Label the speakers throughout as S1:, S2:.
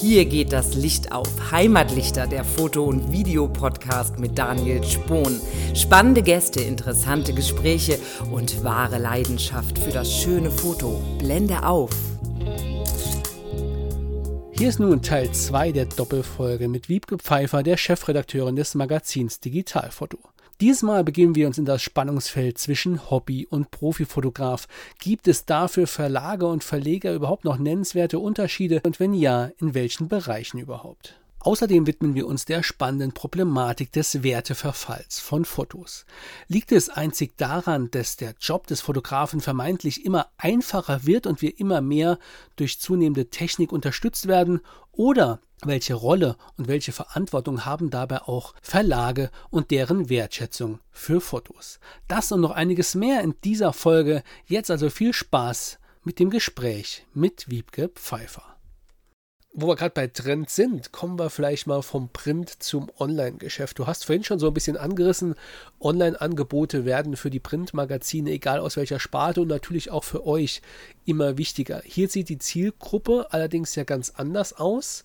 S1: Hier geht das Licht auf. Heimatlichter, der Foto- und Videopodcast mit Daniel Spohn. Spannende Gäste, interessante Gespräche und wahre Leidenschaft für das schöne Foto. Blende auf.
S2: Hier ist nun Teil 2 der Doppelfolge mit Wiebke Pfeiffer, der Chefredakteurin des Magazins Digitalfoto. Diesmal begeben wir uns in das Spannungsfeld zwischen Hobby und Profifotograf. Gibt es dafür Verlage und Verleger überhaupt noch nennenswerte Unterschiede und wenn ja, in welchen Bereichen überhaupt? Außerdem widmen wir uns der spannenden Problematik des Werteverfalls von Fotos. Liegt es einzig daran, dass der Job des Fotografen vermeintlich immer einfacher wird und wir immer mehr durch zunehmende Technik unterstützt werden? Oder welche Rolle und welche Verantwortung haben dabei auch Verlage und deren Wertschätzung für Fotos? Das und noch einiges mehr in dieser Folge. Jetzt also viel Spaß mit dem Gespräch mit Wiebke Pfeiffer wo wir gerade bei Trend sind, kommen wir vielleicht mal vom Print zum Online-Geschäft. Du hast vorhin schon so ein bisschen angerissen, Online-Angebote werden für die Printmagazine, egal aus welcher Sparte und natürlich auch für euch, immer wichtiger. Hier sieht die Zielgruppe allerdings ja ganz anders aus.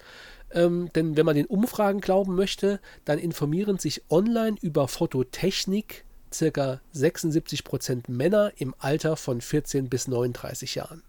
S2: Ähm, denn wenn man den Umfragen glauben möchte, dann informieren sich online über Fototechnik circa 76% Männer im Alter von 14 bis 39 Jahren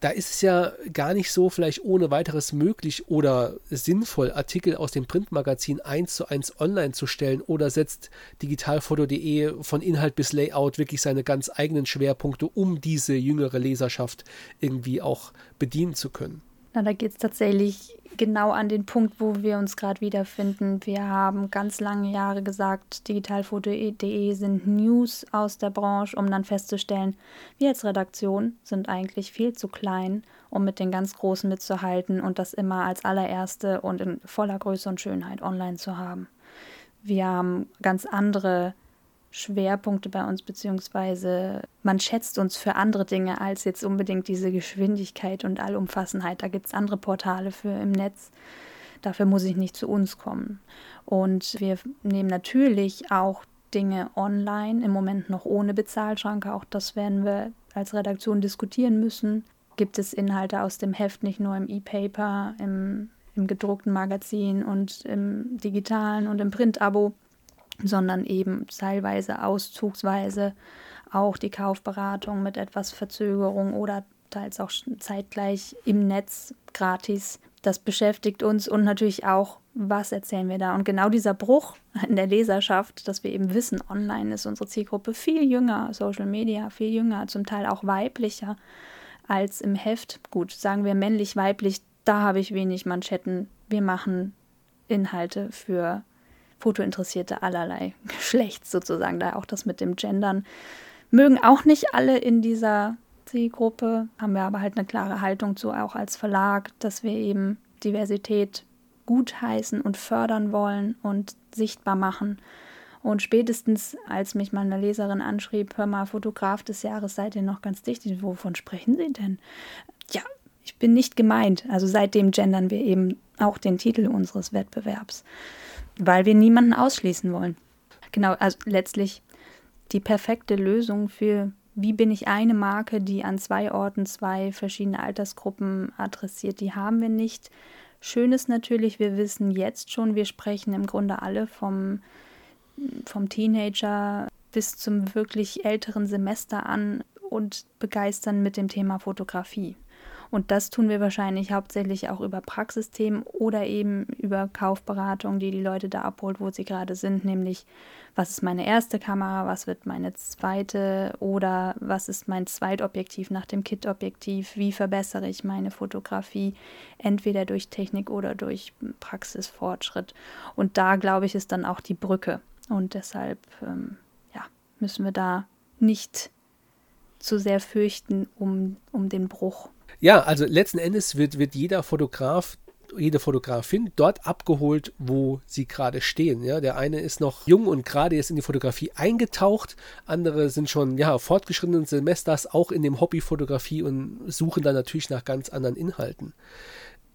S2: da ist es ja gar nicht so vielleicht ohne weiteres möglich oder sinnvoll, Artikel aus dem Printmagazin eins zu eins online zu stellen oder setzt digitalfoto.de von Inhalt bis Layout wirklich seine ganz eigenen Schwerpunkte, um diese jüngere Leserschaft irgendwie auch bedienen zu können.
S3: Na, da geht es tatsächlich genau an den Punkt, wo wir uns gerade wiederfinden. Wir haben ganz lange Jahre gesagt, digitalfoto.de sind News aus der Branche, um dann festzustellen, wir als Redaktion sind eigentlich viel zu klein, um mit den ganz Großen mitzuhalten und das immer als allererste und in voller Größe und Schönheit online zu haben. Wir haben ganz andere Schwerpunkte bei uns, beziehungsweise man schätzt uns für andere Dinge als jetzt unbedingt diese Geschwindigkeit und Allumfassenheit. Da gibt es andere Portale für im Netz. Dafür muss ich nicht zu uns kommen. Und wir nehmen natürlich auch Dinge online, im Moment noch ohne Bezahlschranke. Auch das werden wir als Redaktion diskutieren müssen. Gibt es Inhalte aus dem Heft nicht nur im E-Paper, im, im gedruckten Magazin und im digitalen und im Print-Abo? Sondern eben teilweise auszugsweise auch die Kaufberatung mit etwas Verzögerung oder teils auch zeitgleich im Netz gratis. Das beschäftigt uns und natürlich auch, was erzählen wir da? Und genau dieser Bruch in der Leserschaft, dass wir eben wissen, online ist unsere Zielgruppe viel jünger, Social Media viel jünger, zum Teil auch weiblicher als im Heft. Gut, sagen wir männlich, weiblich, da habe ich wenig Manschetten. Wir machen Inhalte für Fotointeressierte allerlei Geschlechts sozusagen, da auch das mit dem Gendern. Mögen auch nicht alle in dieser Zielgruppe, haben wir aber halt eine klare Haltung zu, auch als Verlag, dass wir eben Diversität gutheißen und fördern wollen und sichtbar machen. Und spätestens, als mich mal eine Leserin anschrieb, hör mal, Fotograf des Jahres, seid ihr noch ganz dicht. Wovon sprechen Sie denn? Ja, ich bin nicht gemeint. Also seitdem gendern wir eben auch den Titel unseres Wettbewerbs weil wir niemanden ausschließen wollen. Genau, also letztlich die perfekte Lösung für, wie bin ich eine Marke, die an zwei Orten zwei verschiedene Altersgruppen adressiert, die haben wir nicht. Schön ist natürlich, wir wissen jetzt schon, wir sprechen im Grunde alle vom, vom Teenager bis zum wirklich älteren Semester an und begeistern mit dem Thema Fotografie. Und das tun wir wahrscheinlich hauptsächlich auch über Praxisthemen oder eben über Kaufberatung, die die Leute da abholt, wo sie gerade sind, nämlich was ist meine erste Kamera, was wird meine zweite oder was ist mein Zweitobjektiv nach dem Kit-Objektiv, wie verbessere ich meine Fotografie, entweder durch Technik oder durch Praxisfortschritt. Und da, glaube ich, ist dann auch die Brücke. Und deshalb ähm, ja, müssen wir da nicht zu sehr fürchten um, um den Bruch
S2: ja, also letzten Endes wird, wird jeder Fotograf jede Fotografin dort abgeholt, wo sie gerade stehen. Ja, der eine ist noch jung und gerade jetzt in die Fotografie eingetaucht, andere sind schon ja fortgeschrittenen Semesters auch in dem Hobby Fotografie und suchen dann natürlich nach ganz anderen Inhalten.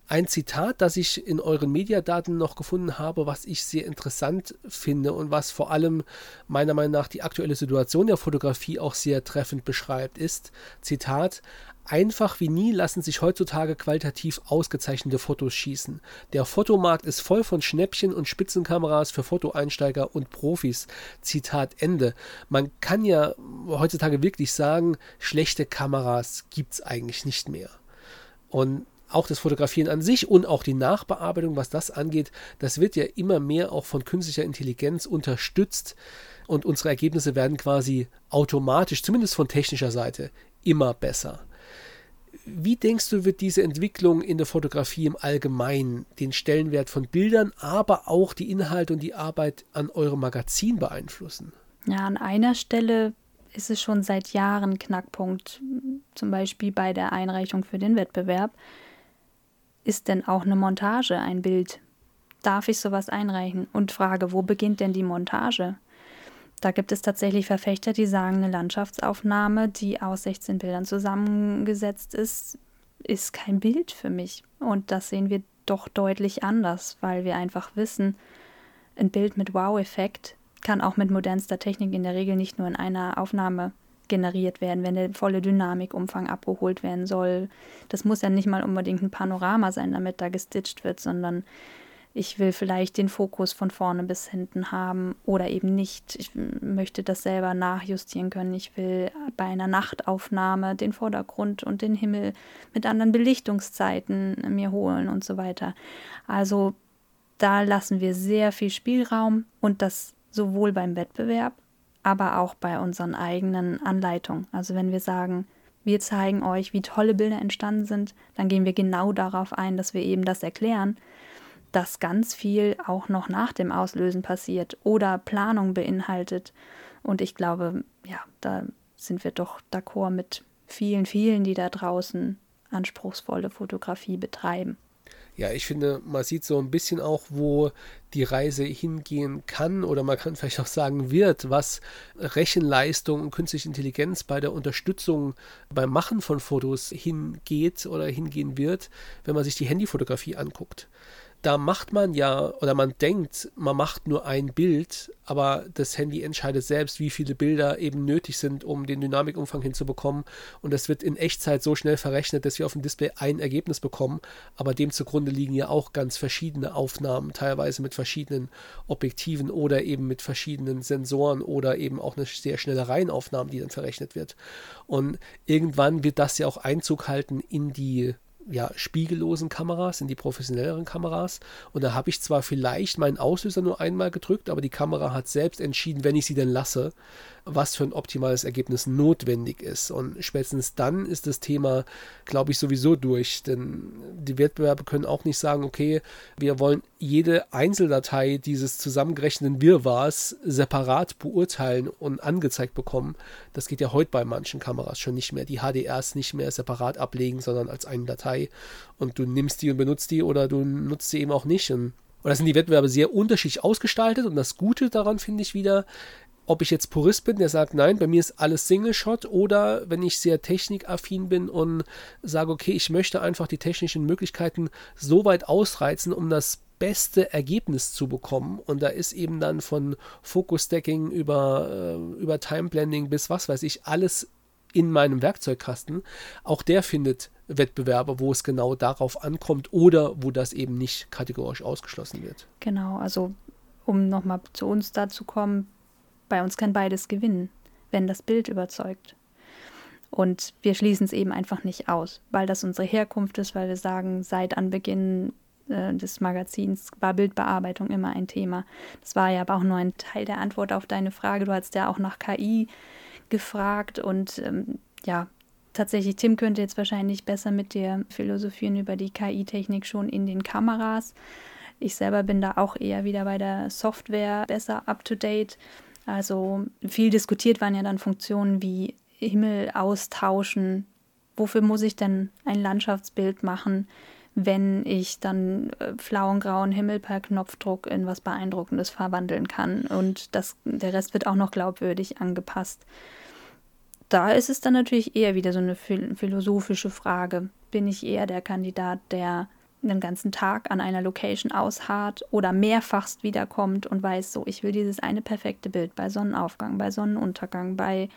S2: Ein Zitat, das ich in euren Mediadaten noch gefunden habe, was ich sehr interessant finde und was vor allem meiner Meinung nach die aktuelle Situation der Fotografie auch sehr treffend beschreibt, ist Zitat Einfach wie nie lassen sich heutzutage qualitativ ausgezeichnete Fotos schießen. Der Fotomarkt ist voll von Schnäppchen und Spitzenkameras für Fotoeinsteiger und Profis. Zitat Ende. Man kann ja heutzutage wirklich sagen, schlechte Kameras gibt es eigentlich nicht mehr. Und auch das Fotografieren an sich und auch die Nachbearbeitung, was das angeht, das wird ja immer mehr auch von künstlicher Intelligenz unterstützt und unsere Ergebnisse werden quasi automatisch, zumindest von technischer Seite, immer besser. Wie denkst du, wird diese Entwicklung in der Fotografie im Allgemeinen den Stellenwert von Bildern, aber auch die Inhalte und die Arbeit an eurem Magazin beeinflussen?
S3: Ja, an einer Stelle ist es schon seit Jahren Knackpunkt, zum Beispiel bei der Einreichung für den Wettbewerb. Ist denn auch eine Montage ein Bild? Darf ich sowas einreichen? Und frage, wo beginnt denn die Montage? Da gibt es tatsächlich Verfechter, die sagen, eine Landschaftsaufnahme, die aus 16 Bildern zusammengesetzt ist, ist kein Bild für mich. Und das sehen wir doch deutlich anders, weil wir einfach wissen, ein Bild mit Wow-Effekt kann auch mit modernster Technik in der Regel nicht nur in einer Aufnahme generiert werden, wenn der volle Dynamikumfang abgeholt werden soll. Das muss ja nicht mal unbedingt ein Panorama sein, damit da gestitcht wird, sondern ich will vielleicht den Fokus von vorne bis hinten haben oder eben nicht. Ich möchte das selber nachjustieren können. Ich will bei einer Nachtaufnahme den Vordergrund und den Himmel mit anderen Belichtungszeiten mir holen und so weiter. Also da lassen wir sehr viel Spielraum und das sowohl beim Wettbewerb, aber auch bei unseren eigenen Anleitungen. Also wenn wir sagen, wir zeigen euch, wie tolle Bilder entstanden sind, dann gehen wir genau darauf ein, dass wir eben das erklären dass ganz viel auch noch nach dem Auslösen passiert oder Planung beinhaltet. Und ich glaube, ja, da sind wir doch d'accord mit vielen, vielen, die da draußen anspruchsvolle Fotografie betreiben.
S2: Ja, ich finde, man sieht so ein bisschen auch, wo die Reise hingehen kann oder man kann vielleicht auch sagen wird, was Rechenleistung und künstliche Intelligenz bei der Unterstützung beim Machen von Fotos hingeht oder hingehen wird, wenn man sich die Handyfotografie anguckt da macht man ja oder man denkt, man macht nur ein Bild, aber das Handy entscheidet selbst, wie viele Bilder eben nötig sind, um den Dynamikumfang hinzubekommen. Und das wird in Echtzeit so schnell verrechnet, dass wir auf dem Display ein Ergebnis bekommen. Aber dem zugrunde liegen ja auch ganz verschiedene Aufnahmen, teilweise mit verschiedenen Objektiven oder eben mit verschiedenen Sensoren oder eben auch eine sehr schnelle Reihenaufnahme, die dann verrechnet wird. Und irgendwann wird das ja auch Einzug halten in die ja, spiegellosen Kameras, in die professionelleren Kameras. Und da habe ich zwar vielleicht meinen Auslöser nur einmal gedrückt, aber die Kamera hat selbst entschieden, wenn ich sie denn lasse, was für ein optimales Ergebnis notwendig ist. Und spätestens dann ist das Thema, glaube ich, sowieso durch. Denn die Wettbewerbe können auch nicht sagen, okay, wir wollen jede Einzeldatei dieses zusammengerechneten Wirrwarrs separat beurteilen und angezeigt bekommen. Das geht ja heute bei manchen Kameras schon nicht mehr. Die HDRs nicht mehr separat ablegen, sondern als eine Datei. Und du nimmst die und benutzt die oder du nutzt sie eben auch nicht. Und und da sind die Wettbewerbe sehr unterschiedlich ausgestaltet und das Gute daran finde ich wieder, ob ich jetzt Purist bin, der sagt, nein, bei mir ist alles Single-Shot oder wenn ich sehr technikaffin bin und sage, okay, ich möchte einfach die technischen Möglichkeiten so weit ausreizen, um das beste Ergebnis zu bekommen. Und da ist eben dann von Focus-Stacking über, äh, über Time-Blending bis was weiß ich, alles in meinem Werkzeugkasten. Auch der findet Wettbewerbe, wo es genau darauf ankommt oder wo das eben nicht kategorisch ausgeschlossen wird.
S3: Genau, also um nochmal zu uns da zu kommen, bei uns kann beides gewinnen, wenn das Bild überzeugt. Und wir schließen es eben einfach nicht aus, weil das unsere Herkunft ist, weil wir sagen, seit Anbeginn äh, des Magazins war Bildbearbeitung immer ein Thema. Das war ja aber auch nur ein Teil der Antwort auf deine Frage. Du hast ja auch nach KI gefragt und ähm, ja, tatsächlich, Tim könnte jetzt wahrscheinlich besser mit dir philosophieren über die KI-Technik schon in den Kameras. Ich selber bin da auch eher wieder bei der Software besser up-to-date. Also viel diskutiert waren ja dann Funktionen wie Himmel austauschen. Wofür muss ich denn ein Landschaftsbild machen, wenn ich dann äh, flauen grauen Himmel per Knopfdruck in was Beeindruckendes verwandeln kann? Und das, der Rest wird auch noch glaubwürdig angepasst. Da ist es dann natürlich eher wieder so eine philosophische Frage. Bin ich eher der Kandidat, der den ganzen Tag an einer Location ausharrt oder mehrfachst wiederkommt und weiß, so, ich will dieses eine perfekte Bild bei Sonnenaufgang, bei Sonnenuntergang, bei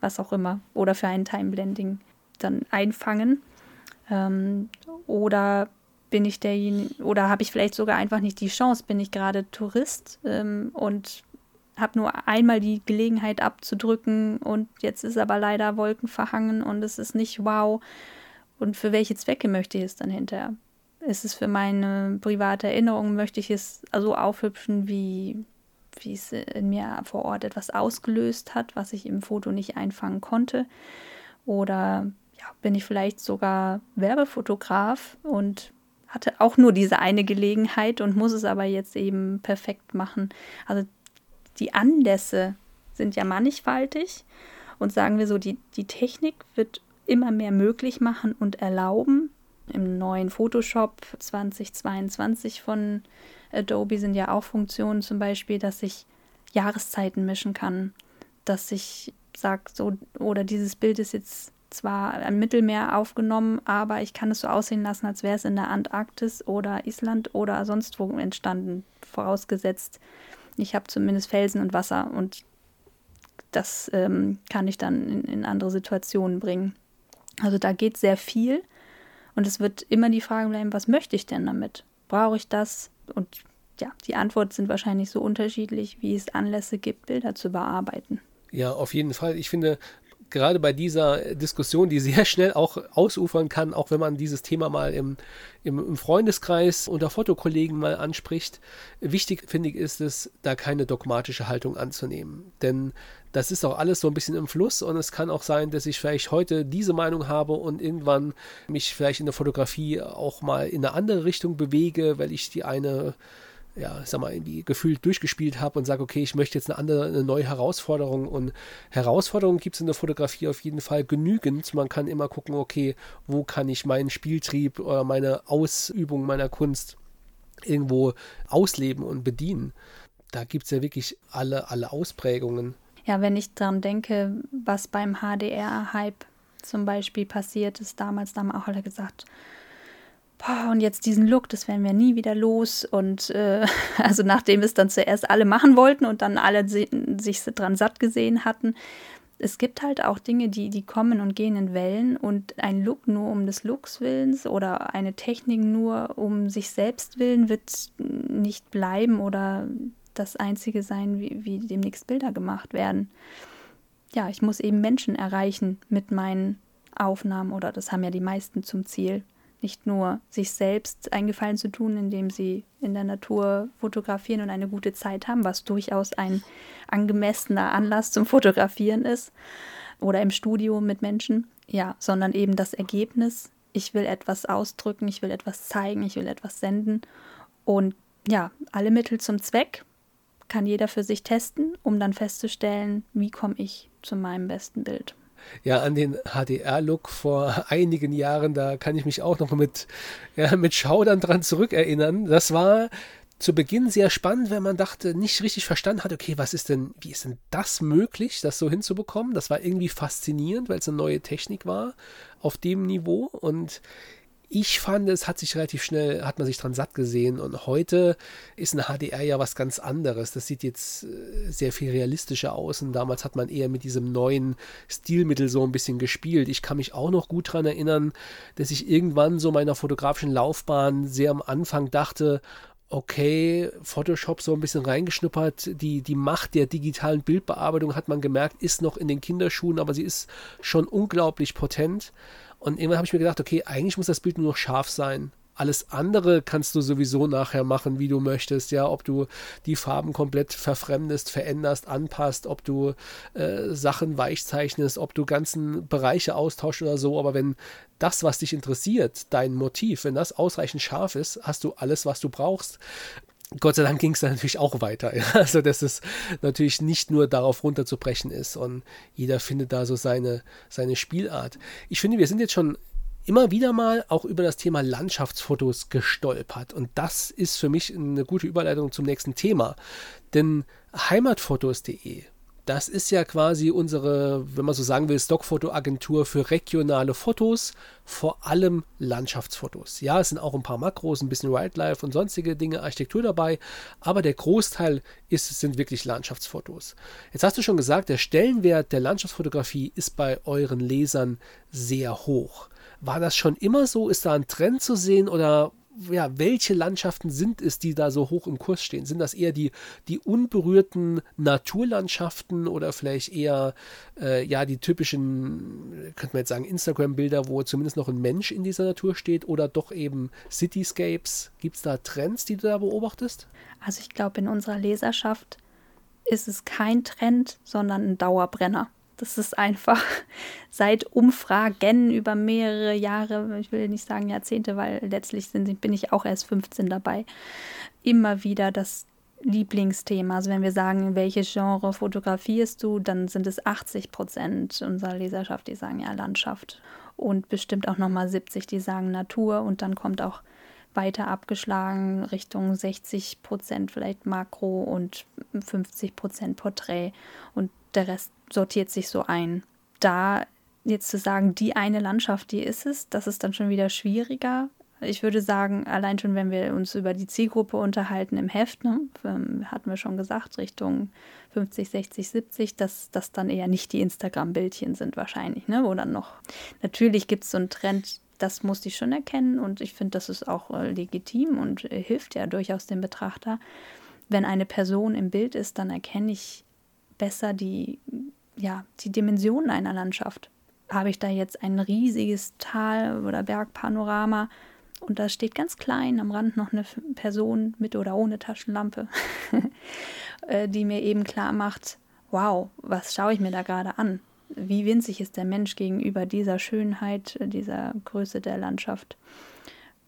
S3: was auch immer oder für ein Time-Blending. dann einfangen. Ähm, oder bin ich derjenige, oder habe ich vielleicht sogar einfach nicht die Chance, bin ich gerade Tourist ähm, und habe nur einmal die Gelegenheit abzudrücken und jetzt ist aber leider Wolken verhangen und es ist nicht wow. Und für welche Zwecke möchte ich es dann hinterher? Ist es für meine private Erinnerung, möchte ich es so aufhübschen, wie, wie es in mir vor Ort etwas ausgelöst hat, was ich im Foto nicht einfangen konnte? Oder ja, bin ich vielleicht sogar Werbefotograf und hatte auch nur diese eine Gelegenheit und muss es aber jetzt eben perfekt machen. Also die Anlässe sind ja mannigfaltig und sagen wir so, die, die Technik wird immer mehr möglich machen und erlauben. Im neuen Photoshop 2022 von Adobe sind ja auch Funktionen zum Beispiel, dass ich Jahreszeiten mischen kann, dass ich sage, so, oder dieses Bild ist jetzt zwar im Mittelmeer aufgenommen, aber ich kann es so aussehen lassen, als wäre es in der Antarktis oder Island oder sonst wo entstanden, vorausgesetzt, ich habe zumindest Felsen und Wasser und das ähm, kann ich dann in, in andere Situationen bringen. Also da geht sehr viel und es wird immer die Frage bleiben, was möchte ich denn damit? Brauche ich das? Und ja, die Antworten sind wahrscheinlich so unterschiedlich, wie es Anlässe gibt, Bilder zu bearbeiten.
S2: Ja, auf jeden Fall. Ich finde, gerade bei dieser Diskussion, die sehr schnell auch ausufern kann, auch wenn man dieses Thema mal im, im, im Freundeskreis unter Fotokollegen mal anspricht, wichtig finde ich ist es, da keine dogmatische Haltung anzunehmen. Denn das ist auch alles so ein bisschen im Fluss und es kann auch sein, dass ich vielleicht heute diese Meinung habe und irgendwann mich vielleicht in der Fotografie auch mal in eine andere Richtung bewege, weil ich die eine ja, ich sag mal, irgendwie gefühlt durchgespielt habe und sage, okay, ich möchte jetzt eine andere, eine neue Herausforderung. Und Herausforderungen gibt es in der Fotografie auf jeden Fall genügend. Man kann immer gucken, okay, wo kann ich meinen Spieltrieb oder meine Ausübung meiner Kunst irgendwo ausleben und bedienen. Da gibt es ja wirklich alle, alle Ausprägungen.
S3: Ja, wenn ich daran denke, was beim HDR-Hype zum Beispiel passiert ist, damals, da haben auch alle gesagt, boah, und jetzt diesen Look, das werden wir nie wieder los. Und äh, also nachdem es dann zuerst alle machen wollten und dann alle sich dran satt gesehen hatten, es gibt halt auch Dinge, die, die kommen und gehen in Wellen und ein Look nur um des Looks willens oder eine Technik nur um sich selbst willen wird nicht bleiben oder das Einzige sein, wie, wie demnächst Bilder gemacht werden. Ja, ich muss eben Menschen erreichen mit meinen Aufnahmen oder das haben ja die meisten zum Ziel nicht nur sich selbst einen Gefallen zu tun, indem sie in der Natur fotografieren und eine gute Zeit haben, was durchaus ein angemessener Anlass zum Fotografieren ist oder im Studio mit Menschen, ja, sondern eben das Ergebnis. Ich will etwas ausdrücken, ich will etwas zeigen, ich will etwas senden. Und ja, alle Mittel zum Zweck kann jeder für sich testen, um dann festzustellen, wie komme ich zu meinem besten Bild
S2: ja, an den HDR-Look vor einigen Jahren, da kann ich mich auch noch mit, ja, mit Schaudern dran zurückerinnern. Das war zu Beginn sehr spannend, wenn man dachte, nicht richtig verstanden hat, okay, was ist denn, wie ist denn das möglich, das so hinzubekommen? Das war irgendwie faszinierend, weil es eine neue Technik war auf dem Niveau und ich fand, es hat sich relativ schnell, hat man sich dran satt gesehen und heute ist ein HDR ja was ganz anderes. Das sieht jetzt äh, sehr viel realistischer aus und damals hat man eher mit diesem neuen Stilmittel so ein bisschen gespielt. Ich kann mich auch noch gut daran erinnern, dass ich irgendwann so meiner fotografischen Laufbahn sehr am Anfang dachte, okay, Photoshop so ein bisschen reingeschnuppert. Die, die Macht der digitalen Bildbearbeitung hat man gemerkt, ist noch in den Kinderschuhen, aber sie ist schon unglaublich potent. Und irgendwann habe ich mir gedacht, okay, eigentlich muss das Bild nur noch scharf sein. Alles andere kannst du sowieso nachher machen, wie du möchtest, ja, ob du die Farben komplett verfremdest, veränderst, anpasst, ob du äh, Sachen weichzeichnest, ob du ganzen Bereiche austauschst oder so, aber wenn das, was dich interessiert, dein Motiv, wenn das ausreichend scharf ist, hast du alles, was du brauchst. Gott sei Dank ging es dann natürlich auch weiter. Ja? Also, dass es natürlich nicht nur darauf runterzubrechen ist und jeder findet da so seine, seine Spielart. Ich finde, wir sind jetzt schon immer wieder mal auch über das Thema Landschaftsfotos gestolpert. Und das ist für mich eine gute Überleitung zum nächsten Thema. Denn heimatfotos.de Das ist ja quasi unsere, wenn man so sagen will, Stockfotoagentur für regionale Fotos, vor allem Landschaftsfotos. Ja, es sind auch ein paar Makros, ein bisschen Wildlife und sonstige Dinge, Architektur dabei, aber der Großteil ist, sind wirklich Landschaftsfotos. Jetzt hast du schon gesagt, der Stellenwert der Landschaftsfotografie ist bei euren Lesern sehr hoch. War das schon immer so? Ist da ein Trend zu sehen oder ja, welche Landschaften sind es, die da so hoch im Kurs stehen? Sind das eher die, die unberührten Naturlandschaften oder vielleicht eher äh, ja die typischen, könnte man jetzt sagen, Instagram-Bilder, wo zumindest noch ein Mensch in dieser Natur steht oder doch eben Cityscapes? Gibt es da Trends, die du da beobachtest?
S3: Also ich glaube, in unserer Leserschaft ist es kein Trend, sondern ein Dauerbrenner. Das ist einfach seit Umfragen über mehrere Jahre, ich will nicht sagen Jahrzehnte, weil letztlich sind, bin ich auch erst 15 dabei, immer wieder das Lieblingsthema. Also wenn wir sagen, welches Genre fotografierst du, dann sind es 80 Prozent unserer Leserschaft, die sagen ja Landschaft. Und bestimmt auch nochmal 70, die sagen Natur. Und dann kommt auch weiter abgeschlagen Richtung 60 Prozent vielleicht Makro und 50 Prozent Porträt. Und der Rest sortiert sich so ein. Da jetzt zu sagen, die eine Landschaft, die ist es, das ist dann schon wieder schwieriger. Ich würde sagen, allein schon, wenn wir uns über die Zielgruppe unterhalten im Heft, ne, ähm, hatten wir schon gesagt, Richtung 50, 60, 70, dass das dann eher nicht die Instagram-Bildchen sind wahrscheinlich, ne? Wo dann noch. Natürlich gibt es so einen Trend, das musste ich schon erkennen und ich finde, das ist auch äh, legitim und äh, hilft ja durchaus dem Betrachter. Wenn eine Person im Bild ist, dann erkenne ich besser die, ja, die Dimensionen einer Landschaft. Habe ich da jetzt ein riesiges Tal- oder Bergpanorama und da steht ganz klein am Rand noch eine Person mit oder ohne Taschenlampe, äh, die mir eben klar macht, wow, was schaue ich mir da gerade an? Wie winzig ist der Mensch gegenüber dieser Schönheit, dieser Größe der Landschaft?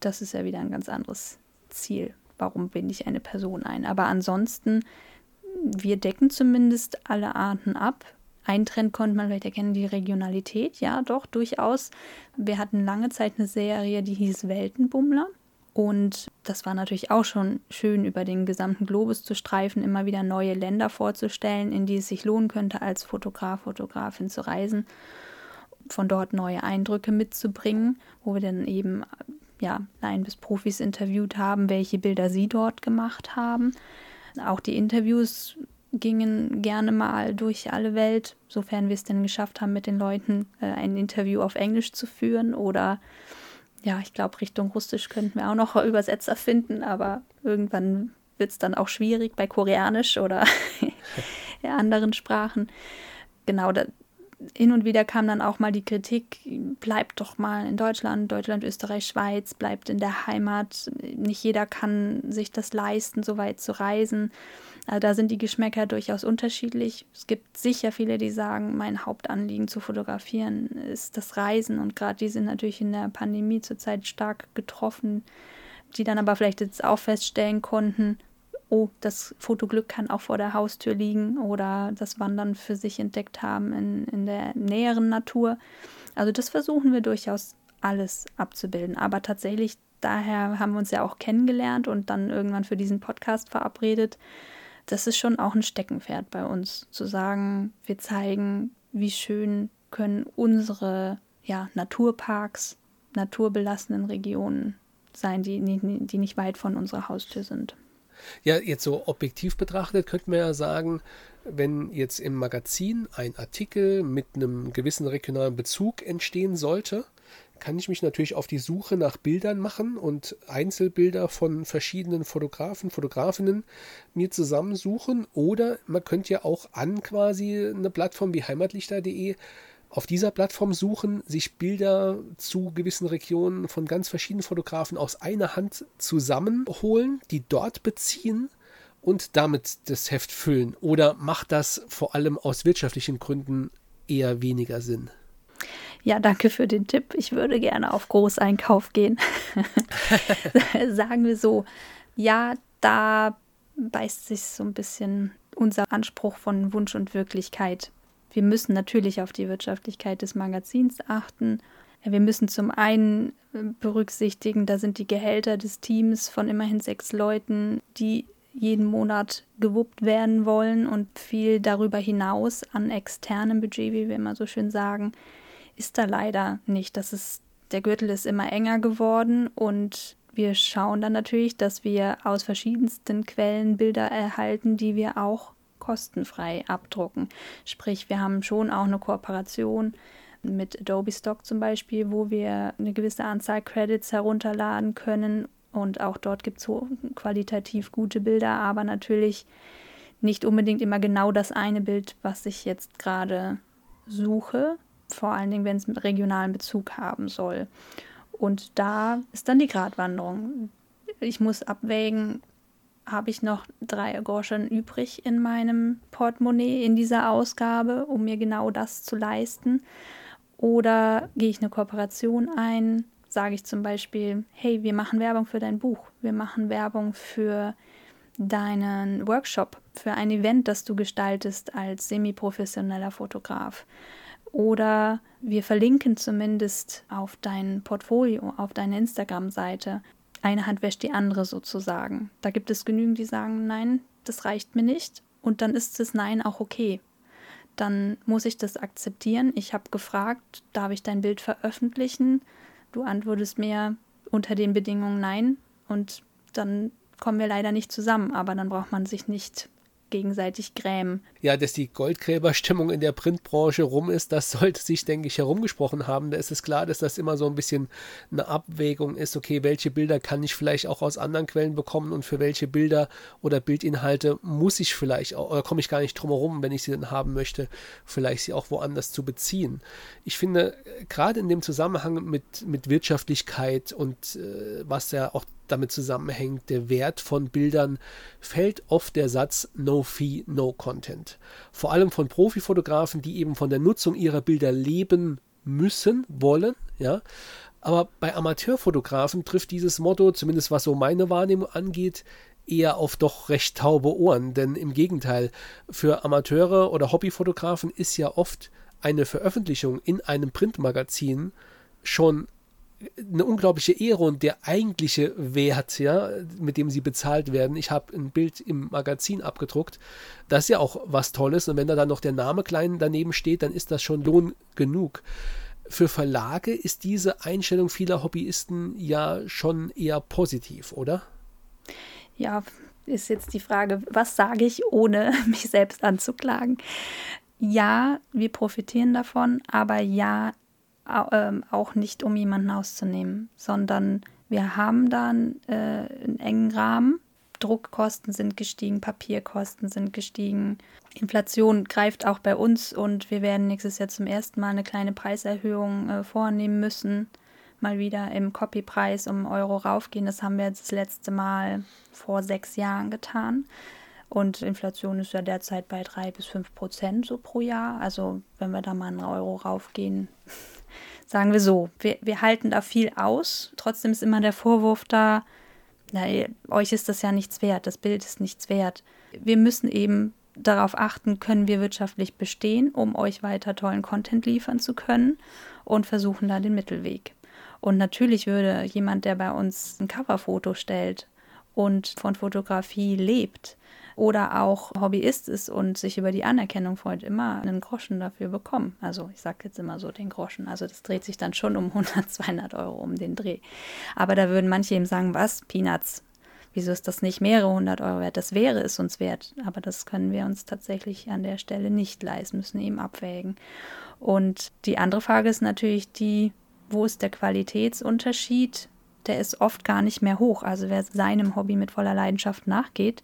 S3: Das ist ja wieder ein ganz anderes Ziel. Warum binde ich eine Person ein? Aber ansonsten wir decken zumindest alle Arten ab. Ein Trend konnte man vielleicht erkennen, die Regionalität, ja, doch, durchaus. Wir hatten lange Zeit eine Serie, die hieß Weltenbummler. Und das war natürlich auch schon schön, über den gesamten Globus zu streifen, immer wieder neue Länder vorzustellen, in die es sich lohnen könnte, als Fotograf, Fotografin zu reisen, von dort neue Eindrücke mitzubringen, wo wir dann eben ja, Laien bis Profis interviewt haben, welche Bilder sie dort gemacht haben. Auch die Interviews gingen gerne mal durch alle Welt, sofern wir es denn geschafft haben, mit den Leuten äh, ein Interview auf Englisch zu führen. Oder ja, ich glaube, Richtung Russisch könnten wir auch noch Übersetzer finden, aber irgendwann wird es dann auch schwierig bei Koreanisch oder anderen Sprachen. Genau, da, hin und wieder kam dann auch mal die Kritik, bleibt doch mal in Deutschland, Deutschland, Österreich, Schweiz, bleibt in der Heimat. Nicht jeder kann sich das leisten, so weit zu reisen. Also da sind die Geschmäcker durchaus unterschiedlich. Es gibt sicher viele, die sagen, mein Hauptanliegen zu fotografieren ist das Reisen. Und gerade die sind natürlich in der Pandemie zurzeit stark getroffen, die dann aber vielleicht jetzt auch feststellen konnten, oh, das Fotoglück kann auch vor der Haustür liegen oder das Wandern für sich entdeckt haben in, in der näheren Natur. Also das versuchen wir durchaus alles abzubilden. Aber tatsächlich, daher haben wir uns ja auch kennengelernt und dann irgendwann für diesen Podcast verabredet. Das ist schon auch ein Steckenpferd bei uns, zu sagen, wir zeigen, wie schön können unsere ja, Naturparks, naturbelassenen Regionen sein, die, die nicht weit von unserer Haustür sind.
S2: Ja, jetzt so objektiv betrachtet könnte man ja sagen, wenn jetzt im Magazin ein Artikel mit einem gewissen regionalen Bezug entstehen sollte, kann ich mich natürlich auf die Suche nach Bildern machen und Einzelbilder von verschiedenen Fotografen, Fotografinnen mir zusammensuchen. Oder man könnte ja auch an quasi eine Plattform wie heimatlichter.de auf dieser Plattform suchen, sich Bilder zu gewissen Regionen von ganz verschiedenen Fotografen aus einer Hand zusammenholen, die dort beziehen und damit das Heft füllen? Oder macht das vor allem aus wirtschaftlichen Gründen eher weniger Sinn?
S3: Ja, danke für den Tipp. Ich würde gerne auf Großeinkauf gehen. Sagen wir so. Ja, da beißt sich so ein bisschen unser Anspruch von Wunsch und Wirklichkeit wir müssen natürlich auf die Wirtschaftlichkeit des Magazins achten. Wir müssen zum einen äh, berücksichtigen, da sind die Gehälter des Teams von immerhin sechs Leuten, die jeden Monat gewuppt werden wollen und viel darüber hinaus an externem Budget, wie wir immer so schön sagen, ist da leider nicht. Das ist, der Gürtel ist immer enger geworden und wir schauen dann natürlich, dass wir aus verschiedensten Quellen Bilder erhalten, die wir auch kostenfrei abdrucken. Sprich, wir haben schon auch eine Kooperation mit Adobe Stock zum Beispiel, wo wir eine gewisse Anzahl Credits herunterladen können. Und auch dort gibt es qualitativ gute Bilder, aber natürlich nicht unbedingt immer genau das eine Bild, was ich jetzt gerade suche. Vor allen Dingen, wenn es einen regionalen Bezug haben soll. Und da ist dann die Gratwanderung. Ich muss abwägen, habe ich noch drei Groschen übrig in meinem Portemonnaie in dieser Ausgabe, um mir genau das zu leisten. Oder gehe ich eine Kooperation ein, sage ich zum Beispiel, hey, wir machen Werbung für dein Buch, wir machen Werbung für deinen Workshop, für ein Event, das du gestaltest als semi-professioneller Fotograf. Oder wir verlinken zumindest auf dein Portfolio, auf deine Instagram-Seite. Eine Hand wäscht die andere sozusagen. Da gibt es genügend, die sagen, nein, das reicht mir nicht. Und dann ist das Nein auch okay dann muss ich das akzeptieren. Ich habe gefragt, darf ich dein Bild veröffentlichen? Du antwortest mir unter den Bedingungen nein und dann kommen wir leider nicht zusammen, aber dann braucht man sich nicht gegenseitig grämen.
S2: Ja, dass die Goldgräberstimmung in der Printbranche rum ist, das sollte sich, denke ich, herumgesprochen haben. Da ist es klar, dass das immer so ein bisschen eine Abwägung ist. Okay, welche Bilder kann ich vielleicht auch aus anderen Quellen bekommen und für welche Bilder oder Bildinhalte muss ich vielleicht oder komme ich gar nicht drum herum, wenn ich sie dann haben möchte, vielleicht sie auch woanders zu beziehen. Ich finde, gerade in dem Zusammenhang mit, mit Wirtschaftlichkeit und äh, was ja auch damit zusammenhängt, der Wert von Bildern, fällt oft der Satz No Fee, No Content. Vor allem von Profifotografen, die eben von der Nutzung ihrer Bilder leben müssen, wollen, ja. Aber bei Amateurfotografen trifft dieses Motto, zumindest was so meine Wahrnehmung angeht, eher auf doch recht taube Ohren. Denn im Gegenteil, für Amateure oder Hobbyfotografen ist ja oft eine Veröffentlichung in einem Printmagazin schon eine unglaubliche Ehre und der eigentliche Wert, ja, mit dem sie bezahlt werden. Ich habe ein Bild im Magazin abgedruckt. Das ist ja auch was Tolles. Und wenn da dann noch der Name klein daneben steht, dann ist das schon Lohn genug. Für Verlage ist diese Einstellung vieler Hobbyisten ja schon eher positiv, oder?
S3: Ja, ist jetzt die Frage, was sage ich, ohne mich selbst anzuklagen? Ja, wir profitieren davon, aber ja, auch nicht, um jemanden auszunehmen, sondern wir haben dann äh, einen engen Rahmen. Druckkosten sind gestiegen, Papierkosten sind gestiegen. Inflation greift auch bei uns und wir werden nächstes Jahr zum ersten Mal eine kleine Preiserhöhung äh, vornehmen müssen. Mal wieder im Copypreis um Euro raufgehen. Das haben wir jetzt das letzte Mal vor sechs Jahren getan. Und Inflation ist ja derzeit bei drei bis fünf Prozent so pro Jahr. Also wenn wir da mal einen Euro raufgehen, sagen wir so, wir, wir halten da viel aus. Trotzdem ist immer der Vorwurf da, na, euch ist das ja nichts wert, das Bild ist nichts wert. Wir müssen eben darauf achten, können wir wirtschaftlich bestehen, um euch weiter tollen Content liefern zu können und versuchen da den Mittelweg. Und natürlich würde jemand, der bei uns ein Coverfoto stellt und von Fotografie lebt, oder auch Hobbyist ist und sich über die Anerkennung freut, immer einen Groschen dafür bekommen. Also ich sage jetzt immer so den Groschen. Also das dreht sich dann schon um 100, 200 Euro um den Dreh. Aber da würden manche eben sagen, was, Peanuts, wieso ist das nicht mehrere hundert Euro wert? Das wäre es uns wert, aber das können wir uns tatsächlich an der Stelle nicht leisten, müssen eben abwägen. Und die andere Frage ist natürlich die, wo ist der Qualitätsunterschied? Der ist oft gar nicht mehr hoch. Also wer seinem Hobby mit voller Leidenschaft nachgeht,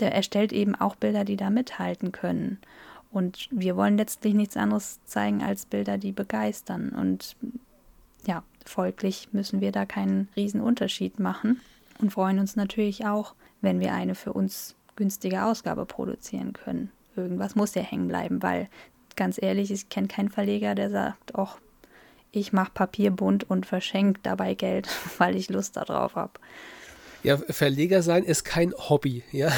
S3: der erstellt eben auch Bilder, die da mithalten können. Und wir wollen letztlich nichts anderes zeigen als Bilder, die begeistern. Und ja, folglich müssen wir da keinen Unterschied machen und freuen uns natürlich auch, wenn wir eine für uns günstige Ausgabe produzieren können. Irgendwas muss ja hängen bleiben, weil ganz ehrlich, ich kenne keinen Verleger, der sagt, ach, ich mache Papier bunt und verschenke dabei Geld, weil ich Lust darauf habe.
S2: Ja, Verleger sein ist kein Hobby. Ja.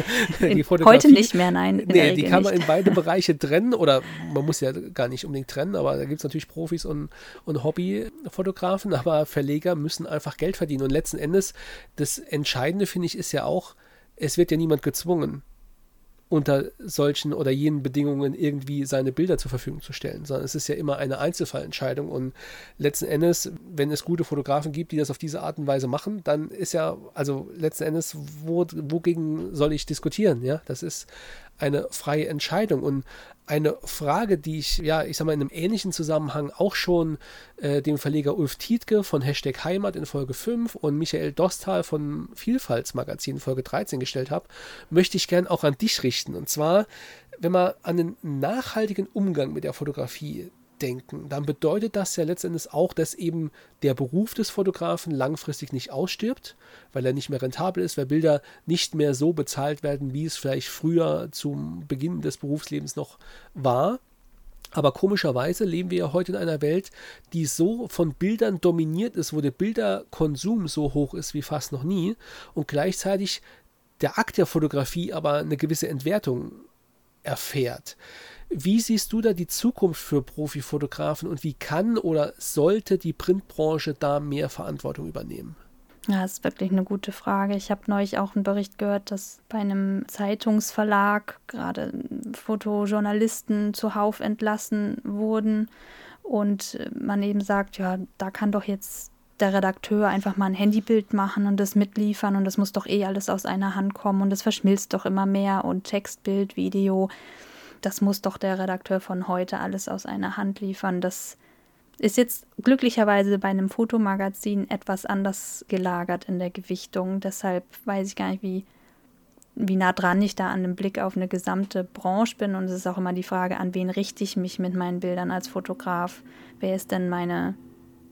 S3: Heute nicht mehr, nein.
S2: Nee, die kann man nicht. in beide Bereiche trennen oder man muss ja gar nicht unbedingt trennen, aber da gibt es natürlich Profis und, und Hobbyfotografen, aber Verleger müssen einfach Geld verdienen. Und letzten Endes, das Entscheidende finde ich, ist ja auch, es wird ja niemand gezwungen, unter solchen oder jenen Bedingungen irgendwie seine Bilder zur Verfügung zu stellen, sondern es ist ja immer eine Einzelfallentscheidung. Und letzten Endes, wenn es gute Fotografen gibt, die das auf diese Art und Weise machen, dann ist ja, also letzten Endes, wo, wogegen soll ich diskutieren, ja, das ist eine freie Entscheidung und eine Frage, die ich, ja, ich sag mal, in einem ähnlichen Zusammenhang auch schon äh, dem Verleger Ulf Tietke von Hashtag Heimat in Folge 5 und Michael Dostal von Vielfaltsmagazin in Folge 13 gestellt habe, möchte ich gern auch an dich richten. Und zwar, wenn man an den nachhaltigen Umgang mit der Fotografie denken, dann bedeutet das ja letztendlich auch, dass eben der Beruf des Fotografen langfristig nicht ausstirbt, weil er nicht mehr rentabel ist, weil Bilder nicht mehr so bezahlt werden, wie es vielleicht früher zum Beginn des Berufslebens noch war. Aber komischerweise leben wir ja heute in einer Welt, die so von Bildern dominiert ist, wo der Bilderkonsum so hoch ist wie fast noch nie und gleichzeitig der Akt der Fotografie aber eine gewisse Entwertung erfährt. Wie siehst du da die Zukunft für Profifotografen und wie kann oder sollte die Printbranche da mehr Verantwortung übernehmen?
S3: Ja, das ist wirklich eine gute Frage. Ich habe neulich auch einen Bericht gehört, dass bei einem Zeitungsverlag gerade Fotojournalisten zuhauf entlassen wurden und man eben sagt, ja, da kann doch jetzt der Redakteur einfach mal ein Handybild machen und das mitliefern und das muss doch eh alles aus einer Hand kommen und es verschmilzt doch immer mehr und Text, Bild, Video das muss doch der Redakteur von heute alles aus einer Hand liefern. Das ist jetzt glücklicherweise bei einem Fotomagazin etwas anders gelagert in der Gewichtung. Deshalb weiß ich gar nicht, wie, wie nah dran ich da an dem Blick auf eine gesamte Branche bin. Und es ist auch immer die Frage, an wen richte ich mich mit meinen Bildern als Fotograf? Wer ist denn meine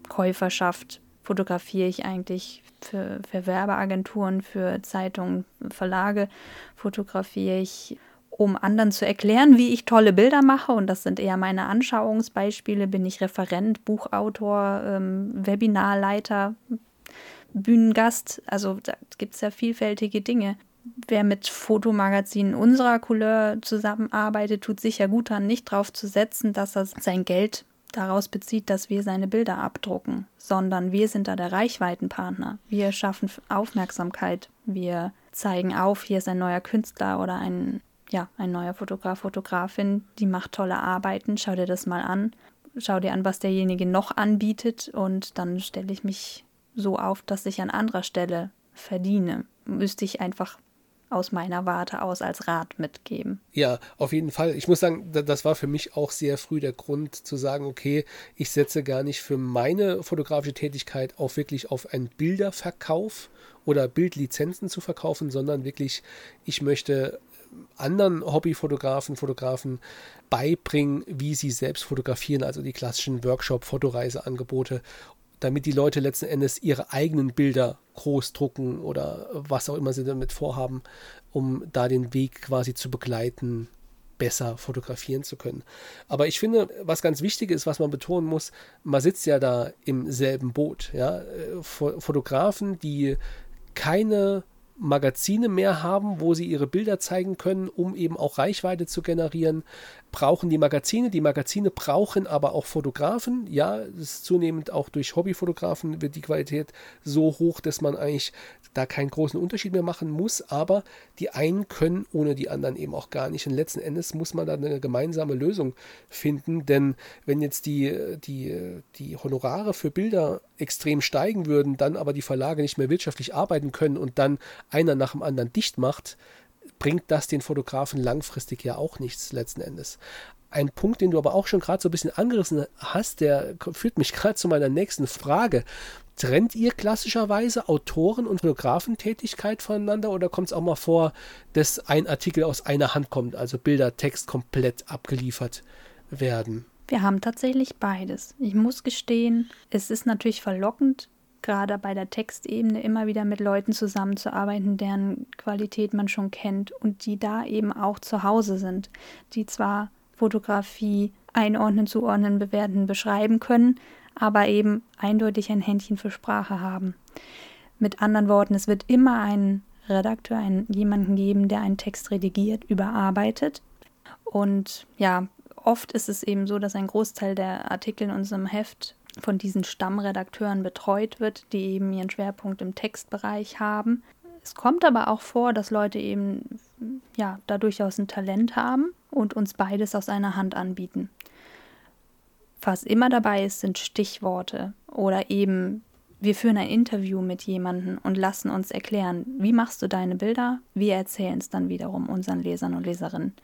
S3: Käuferschaft? Fotografiere ich eigentlich für, für Werbeagenturen, für Zeitungen, Verlage? Fotografiere ich um anderen zu erklären, wie ich tolle Bilder mache. Und das sind eher meine Anschauungsbeispiele. Bin ich Referent, Buchautor, ähm, Webinarleiter, Bühnengast. Also da gibt es ja vielfältige Dinge. Wer mit Fotomagazinen unserer Couleur zusammenarbeitet, tut sicher gut daran, nicht darauf zu setzen, dass er sein Geld daraus bezieht, dass wir seine Bilder abdrucken, sondern wir sind da der Reichweitenpartner. Wir schaffen Aufmerksamkeit. Wir zeigen auf, hier ist ein neuer Künstler oder ein ja, ein neuer Fotograf, Fotografin, die macht tolle Arbeiten, schau dir das mal an, schau dir an, was derjenige noch anbietet und dann stelle ich mich so auf, dass ich an anderer Stelle verdiene. Müsste ich einfach aus meiner Warte aus als Rat mitgeben.
S2: Ja, auf jeden Fall. Ich muss sagen, das war für mich auch sehr früh der Grund zu sagen, okay, ich setze gar nicht für meine fotografische Tätigkeit auch wirklich auf einen Bilderverkauf oder Bildlizenzen zu verkaufen, sondern wirklich, ich möchte anderen Hobbyfotografen, Fotografen beibringen, wie sie selbst fotografieren, also die klassischen Workshop-Fotoreiseangebote, damit die Leute letzten Endes ihre eigenen Bilder groß drucken oder was auch immer sie damit vorhaben, um da den Weg quasi zu begleiten, besser fotografieren zu können. Aber ich finde, was ganz wichtig ist, was man betonen muss, man sitzt ja da im selben Boot. Ja? Fotografen, die keine Magazine mehr haben, wo sie ihre Bilder zeigen können, um eben auch Reichweite zu generieren, brauchen die Magazine. Die Magazine brauchen aber auch Fotografen. Ja, es ist zunehmend auch durch Hobbyfotografen wird die Qualität so hoch, dass man eigentlich da keinen großen Unterschied mehr machen muss. Aber die einen können ohne die anderen eben auch gar nicht. Und letzten Endes muss man da eine gemeinsame Lösung finden. Denn wenn jetzt die, die, die Honorare für Bilder extrem steigen würden, dann aber die Verlage nicht mehr wirtschaftlich arbeiten können und dann einer nach dem anderen dicht macht, bringt das den Fotografen langfristig ja auch nichts letzten Endes. Ein Punkt, den du aber auch schon gerade so ein bisschen angerissen hast, der führt mich gerade zu meiner nächsten Frage. Trennt ihr klassischerweise Autoren- und Fotografentätigkeit voneinander oder kommt es auch mal vor, dass ein Artikel aus einer Hand kommt, also Bilder, Text komplett abgeliefert werden?
S3: Wir haben tatsächlich beides. Ich muss gestehen, es ist natürlich verlockend, gerade bei der Textebene immer wieder mit Leuten zusammenzuarbeiten, deren Qualität man schon kennt und die da eben auch zu Hause sind, die zwar Fotografie einordnen, zuordnen, bewerten, beschreiben können, aber eben eindeutig ein Händchen für Sprache haben. Mit anderen Worten, es wird immer einen Redakteur, einen, jemanden geben, der einen Text redigiert, überarbeitet. Und ja, oft ist es eben so, dass ein Großteil der Artikel in unserem Heft von diesen Stammredakteuren betreut wird, die eben ihren Schwerpunkt im Textbereich haben. Es kommt aber auch vor, dass Leute eben ja da durchaus ein Talent haben und uns beides aus einer Hand anbieten. Was immer dabei ist, sind Stichworte oder eben wir führen ein Interview mit jemandem und lassen uns erklären, wie machst du deine Bilder? Wir erzählen es dann wiederum unseren Lesern und Leserinnen.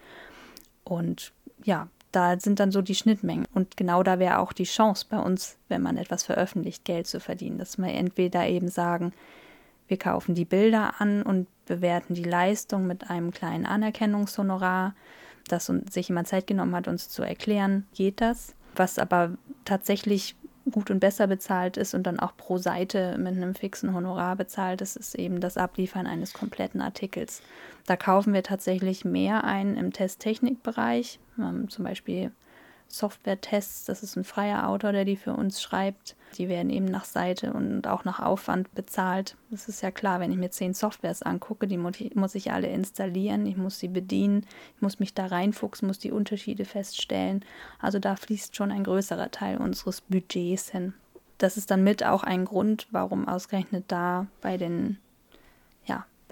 S3: Und ja, da sind dann so die Schnittmengen. Und genau da wäre auch die Chance bei uns, wenn man etwas veröffentlicht, Geld zu verdienen. Dass wir entweder eben sagen, wir kaufen die Bilder an und bewerten die Leistung mit einem kleinen Anerkennungshonorar, dass sich jemand Zeit genommen hat, uns zu erklären, geht das. Was aber tatsächlich gut und besser bezahlt ist und dann auch pro Seite mit einem fixen Honorar bezahlt ist, ist eben das Abliefern eines kompletten Artikels. Da kaufen wir tatsächlich mehr ein im Testtechnikbereich, zum Beispiel Software-Tests. Das ist ein freier Autor, der die für uns schreibt. Die werden eben nach Seite und auch nach Aufwand bezahlt. Das ist ja klar, wenn ich mir zehn Softwares angucke, die muss ich alle installieren, ich muss sie bedienen, ich muss mich da reinfuchsen, muss die Unterschiede feststellen. Also da fließt schon ein größerer Teil unseres Budgets hin. Das ist dann mit auch ein Grund, warum ausgerechnet da bei den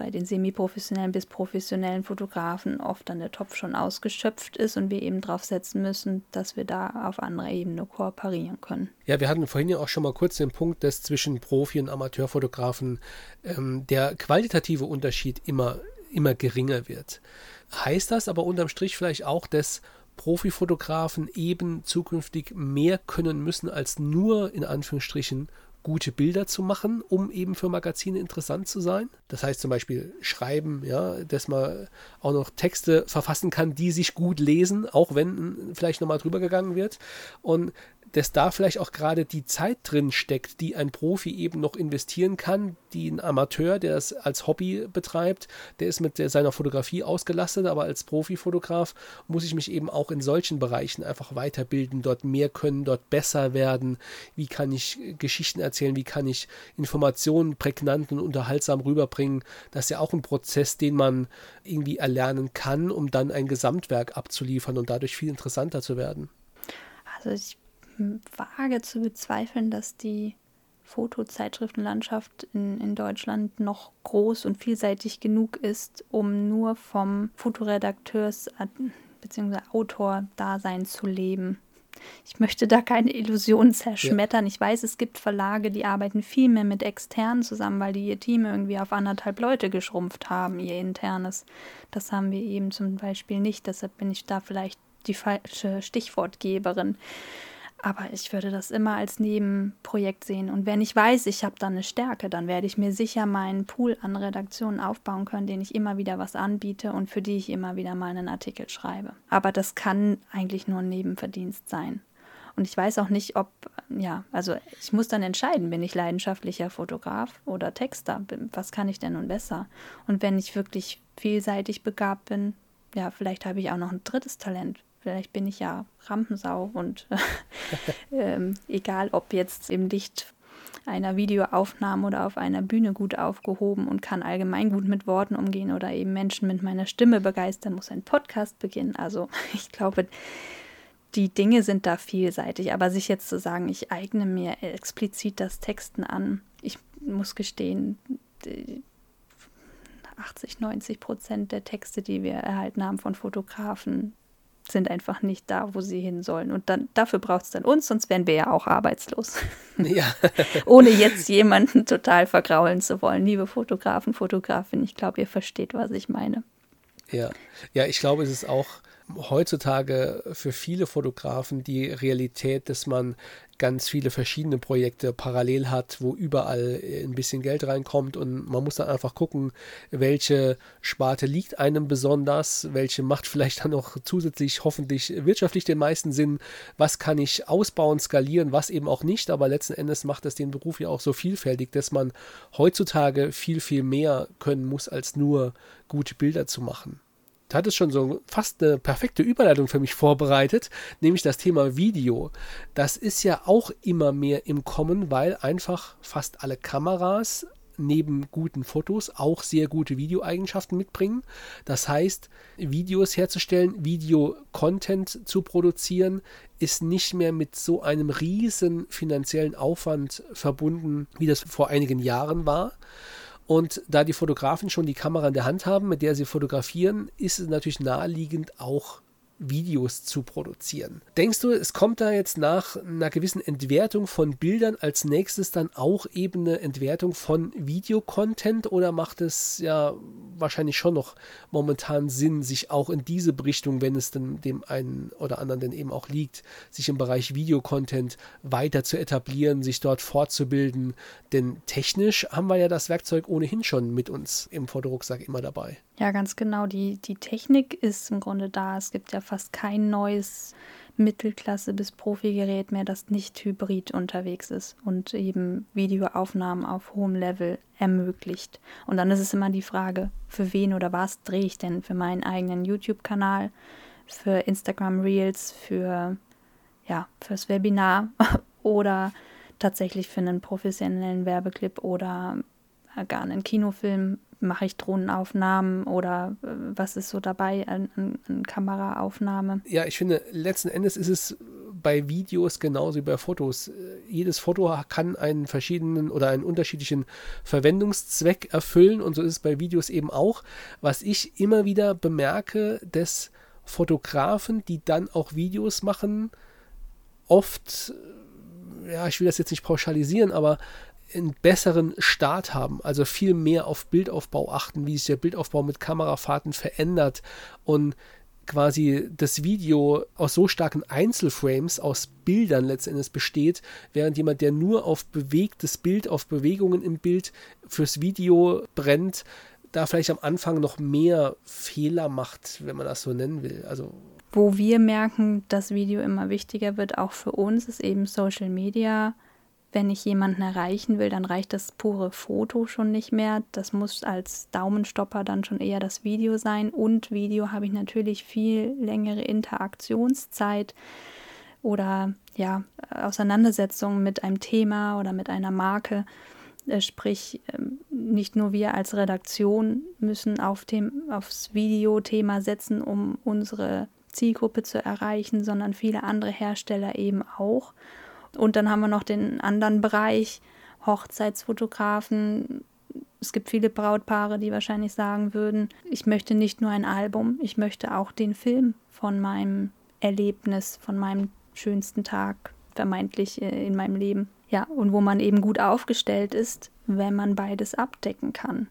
S3: bei den semi-professionellen bis professionellen Fotografen oft dann der Topf schon ausgeschöpft ist und wir eben darauf setzen müssen, dass wir da auf anderer Ebene kooperieren können.
S2: Ja, wir hatten vorhin ja auch schon mal kurz den Punkt, dass zwischen Profi- und Amateurfotografen ähm, der qualitative Unterschied immer, immer geringer wird. Heißt das aber unterm Strich vielleicht auch, dass Profifotografen eben zukünftig mehr können müssen als nur in Anführungsstrichen gute Bilder zu machen, um eben für Magazine interessant zu sein. Das heißt zum Beispiel schreiben, ja, dass man auch noch Texte verfassen kann, die sich gut lesen, auch wenn vielleicht nochmal drüber gegangen wird. Und dass da vielleicht auch gerade die Zeit drin steckt, die ein Profi eben noch investieren kann, die ein Amateur, der es als Hobby betreibt, der ist mit seiner Fotografie ausgelastet, aber als Profifotograf muss ich mich eben auch in solchen Bereichen einfach weiterbilden, dort mehr können, dort besser werden. Wie kann ich Geschichten erzählen? Wie kann ich Informationen prägnant und unterhaltsam rüberbringen? Das ist ja auch ein Prozess, den man irgendwie erlernen kann, um dann ein Gesamtwerk abzuliefern und dadurch viel interessanter zu werden.
S3: Also ich wage zu bezweifeln, dass die Fotozeitschriftenlandschaft in, in Deutschland noch groß und vielseitig genug ist, um nur vom Fotoredakteurs bzw. Autor-Dasein zu leben. Ich möchte da keine Illusionen zerschmettern. Ja. Ich weiß, es gibt Verlage, die arbeiten viel mehr mit externen zusammen, weil die ihr Team irgendwie auf anderthalb Leute geschrumpft haben, ihr internes. Das haben wir eben zum Beispiel nicht. Deshalb bin ich da vielleicht die falsche Stichwortgeberin. Aber ich würde das immer als Nebenprojekt sehen. Und wenn ich weiß, ich habe da eine Stärke, dann werde ich mir sicher meinen Pool an Redaktionen aufbauen können, den ich immer wieder was anbiete und für die ich immer wieder mal einen Artikel schreibe. Aber das kann eigentlich nur ein Nebenverdienst sein. Und ich weiß auch nicht, ob, ja, also ich muss dann entscheiden, bin ich leidenschaftlicher Fotograf oder Texter? Was kann ich denn nun besser? Und wenn ich wirklich vielseitig begabt bin, ja, vielleicht habe ich auch noch ein drittes Talent Vielleicht bin ich ja Rampensau und äh, egal ob jetzt im Licht einer Videoaufnahme oder auf einer Bühne gut aufgehoben und kann allgemein gut mit Worten umgehen oder eben Menschen mit meiner Stimme begeistern, muss ein Podcast beginnen. Also ich glaube, die Dinge sind da vielseitig, aber sich jetzt zu sagen, ich eigne mir explizit das Texten an, ich muss gestehen, 80, 90 Prozent der Texte, die wir erhalten haben von Fotografen, sind einfach nicht da, wo sie hin sollen. Und dann dafür braucht es dann uns, sonst wären wir ja auch arbeitslos. Ja. Ohne jetzt jemanden total vergraulen zu wollen. Liebe Fotografen, Fotografin, ich glaube, ihr versteht, was ich meine.
S2: Ja, ja, ich glaube, es ist auch heutzutage für viele Fotografen die Realität, dass man ganz viele verschiedene Projekte parallel hat, wo überall ein bisschen Geld reinkommt und man muss dann einfach gucken, welche Sparte liegt einem besonders, welche macht vielleicht dann noch zusätzlich hoffentlich wirtschaftlich den meisten Sinn, was kann ich ausbauen, skalieren, was eben auch nicht, aber letzten Endes macht das den Beruf ja auch so vielfältig, dass man heutzutage viel, viel mehr können muss, als nur gute Bilder zu machen. Du hattest schon so fast eine perfekte Überleitung für mich vorbereitet, nämlich das Thema Video. Das ist ja auch immer mehr im Kommen, weil einfach fast alle Kameras neben guten Fotos auch sehr gute Videoeigenschaften mitbringen. Das heißt, Videos herzustellen, Video-Content zu produzieren, ist nicht mehr mit so einem riesen finanziellen Aufwand verbunden, wie das vor einigen Jahren war. Und da die Fotografen schon die Kamera in der Hand haben, mit der sie fotografieren, ist es natürlich naheliegend, auch Videos zu produzieren. Denkst du, es kommt da jetzt nach einer gewissen Entwertung von Bildern als nächstes dann auch eben eine Entwertung von Videocontent oder macht es ja wahrscheinlich schon noch momentan Sinn, sich auch in diese Richtung, wenn es denn dem einen oder anderen denn eben auch liegt, sich im Bereich Videocontent weiter zu etablieren, sich dort fortzubilden? Denn technisch haben wir ja das Werkzeug ohnehin schon mit uns im Fotorucksack immer dabei.
S3: Ja, ganz genau. Die, die Technik ist im Grunde da. Es gibt ja fast kein neues Mittelklasse- bis Profi-Gerät mehr, das nicht hybrid unterwegs ist und eben Videoaufnahmen auf hohem Level ermöglicht. Und dann ist es immer die Frage, für wen oder was drehe ich denn? Für meinen eigenen YouTube-Kanal, für Instagram Reels, für ja, fürs Webinar oder tatsächlich für einen professionellen Werbeclip oder gar einen Kinofilm mache ich Drohnenaufnahmen oder äh, was ist so dabei an, an, an, Kameraaufnahme?
S2: Ja, ich finde, letzten Endes ist es bei Videos genauso wie bei Fotos. Jedes Foto kann einen verschiedenen oder einen unterschiedlichen Verwendungszweck erfüllen und so ist es bei Videos eben auch. Was ich immer wieder bemerke, dass Fotografen, die dann auch Videos machen, oft ja, ich will das jetzt nicht pauschalisieren, aber einen besseren Start haben, also viel mehr auf Bildaufbau achten, wie sich der Bildaufbau mit Kamerafahrten verändert und quasi das Video aus so starken Einzelframes, aus Bildern letztendlich besteht, während jemand, der nur auf bewegtes Bild, auf Bewegungen im Bild fürs Video brennt, da vielleicht am Anfang noch mehr Fehler macht, wenn man das so nennen will. Also
S3: wo wir merken, dass Video immer wichtiger wird, auch für uns, ist eben Social Media wenn ich jemanden erreichen will, dann reicht das pure Foto schon nicht mehr. Das muss als Daumenstopper dann schon eher das Video sein. Und Video habe ich natürlich viel längere Interaktionszeit oder ja, Auseinandersetzungen mit einem Thema oder mit einer Marke. Äh, sprich, ähm, nicht nur wir als Redaktion müssen auf dem, aufs Videothema setzen, um unsere Zielgruppe zu erreichen, sondern viele andere Hersteller eben auch. Und dann haben wir noch den anderen Bereich, Hochzeitsfotografen. Es gibt viele Brautpaare, die wahrscheinlich sagen würden, ich möchte nicht nur ein Album, ich möchte auch den Film von meinem Erlebnis, von meinem schönsten Tag vermeintlich äh, in meinem Leben. Ja, und wo man eben gut aufgestellt ist, wenn man beides abdecken kann.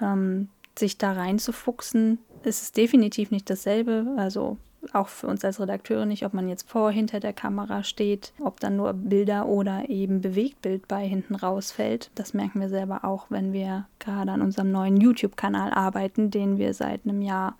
S3: Ähm, sich da reinzufuchsen, ist es definitiv nicht dasselbe. Also auch für uns als Redakteure nicht, ob man jetzt vor, hinter der Kamera steht, ob dann nur Bilder oder eben Bewegtbild bei hinten rausfällt. Das merken wir selber auch, wenn wir gerade an unserem neuen YouTube-Kanal arbeiten, den wir seit einem Jahr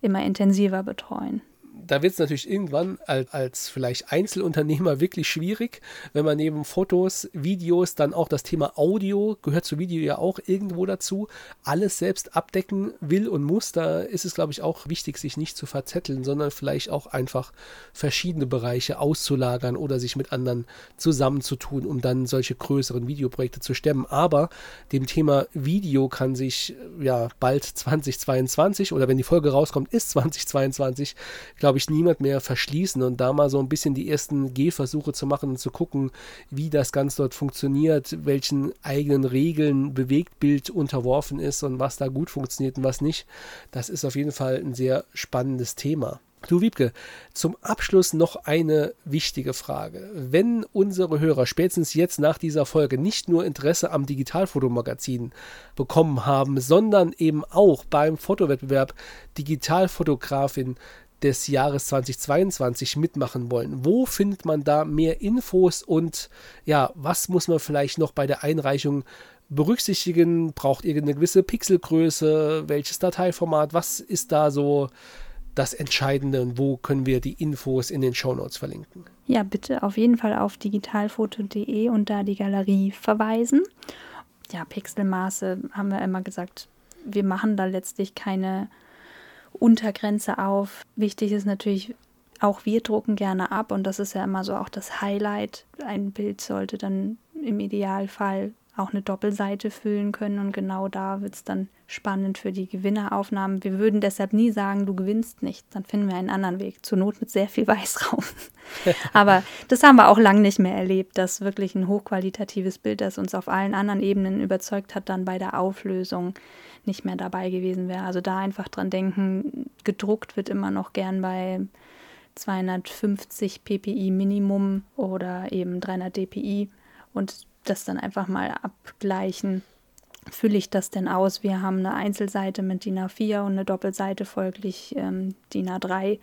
S3: immer intensiver betreuen
S2: da wird es natürlich irgendwann als, als vielleicht Einzelunternehmer wirklich schwierig, wenn man neben Fotos, Videos dann auch das Thema Audio, gehört zu Video ja auch irgendwo dazu, alles selbst abdecken will und muss. Da ist es, glaube ich, auch wichtig, sich nicht zu verzetteln, sondern vielleicht auch einfach verschiedene Bereiche auszulagern oder sich mit anderen zusammenzutun, um dann solche größeren Videoprojekte zu stemmen. Aber dem Thema Video kann sich ja bald 2022 oder wenn die Folge rauskommt, ist 2022, glaube glaube ich, niemand mehr verschließen und da mal so ein bisschen die ersten Gehversuche zu machen und zu gucken, wie das Ganze dort funktioniert, welchen eigenen Regeln Bewegtbild unterworfen ist und was da gut funktioniert und was nicht. Das ist auf jeden Fall ein sehr spannendes Thema. Du Wiebke, zum Abschluss noch eine wichtige Frage. Wenn unsere Hörer spätestens jetzt nach dieser Folge nicht nur Interesse am Digitalfotomagazin bekommen haben, sondern eben auch beim Fotowettbewerb Digitalfotografin des Jahres 2022 mitmachen wollen. Wo findet man da mehr Infos und ja, was muss man vielleicht noch bei der Einreichung berücksichtigen? Braucht ihr eine gewisse Pixelgröße? Welches Dateiformat? Was ist da so das Entscheidende und wo können wir die Infos in den Shownotes verlinken?
S3: Ja, bitte auf jeden Fall auf digitalfoto.de und da die Galerie verweisen. Ja, Pixelmaße haben wir immer gesagt, wir machen da letztlich keine Untergrenze auf. Wichtig ist natürlich, auch wir drucken gerne ab und das ist ja immer so auch das Highlight. Ein Bild sollte dann im Idealfall auch eine Doppelseite füllen können und genau da wird es dann spannend für die Gewinneraufnahmen. Wir würden deshalb nie sagen, du gewinnst nicht, dann finden wir einen anderen Weg, zur Not mit sehr viel Weißraum. Aber das haben wir auch lange nicht mehr erlebt, dass wirklich ein hochqualitatives Bild, das uns auf allen anderen Ebenen überzeugt hat, dann bei der Auflösung nicht mehr dabei gewesen wäre. Also da einfach dran denken, gedruckt wird immer noch gern bei 250 ppi Minimum oder eben 300 dpi und das dann einfach mal abgleichen. Fülle ich das denn aus? Wir haben eine Einzelseite mit DIN A4 und eine Doppelseite folglich ähm, DIN A3.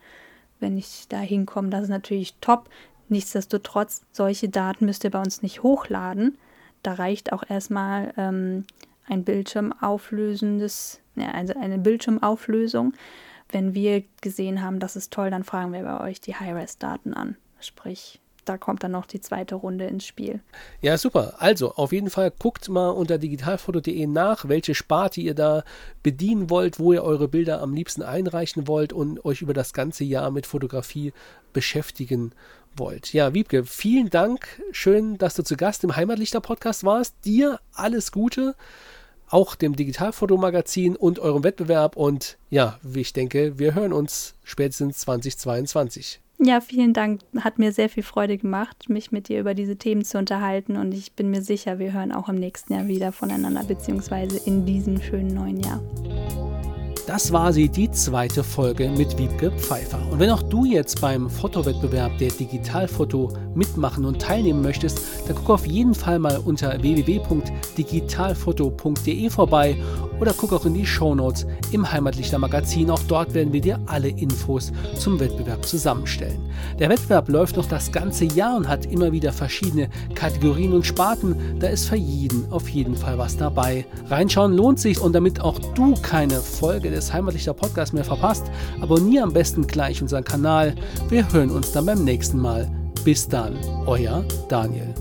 S3: Wenn ich da hinkomme, das ist natürlich top. Nichtsdestotrotz, solche Daten müsst ihr bei uns nicht hochladen. Da reicht auch erstmal ähm, ein Bildschirmauflösendes, ja, also eine Bildschirmauflösung. Wenn wir gesehen haben, das ist toll, dann fragen wir bei euch die High-Res-Daten an. Sprich, da kommt dann noch die zweite Runde ins Spiel.
S2: Ja, super. Also auf jeden Fall guckt mal unter digitalfoto.de nach, welche Sparte ihr da bedienen wollt, wo ihr eure Bilder am liebsten einreichen wollt und euch über das ganze Jahr mit Fotografie beschäftigen wollt. Ja, Wiebke, vielen Dank. Schön, dass du zu Gast im Heimatlichter-Podcast warst. Dir alles Gute auch dem Digitalfotomagazin und eurem Wettbewerb. Und ja, wie ich denke, wir hören uns spätestens 2022.
S3: Ja, vielen Dank. Hat mir sehr viel Freude gemacht, mich mit dir über diese Themen zu unterhalten. Und ich bin mir sicher, wir hören auch im nächsten Jahr wieder voneinander, beziehungsweise in diesem schönen neuen Jahr.
S2: Das war sie, die zweite Folge mit Wiebke Pfeiffer. Und wenn auch du jetzt beim Fotowettbewerb der Digitalfoto mitmachen und teilnehmen möchtest, dann guck auf jeden Fall mal unter www.digitalfoto.de vorbei oder guck auch in die Shownotes im Heimatlichter Magazin. Auch dort werden wir dir alle Infos zum Wettbewerb zusammenstellen. Der Wettbewerb läuft noch das ganze Jahr und hat immer wieder verschiedene Kategorien und Sparten. Da ist für jeden auf jeden Fall was dabei. Reinschauen lohnt sich und damit auch du keine Folge des Heimatlichter Podcasts mehr verpasst, abonniere am besten gleich unseren Kanal. Wir hören uns dann beim nächsten Mal. Bis dann, euer Daniel.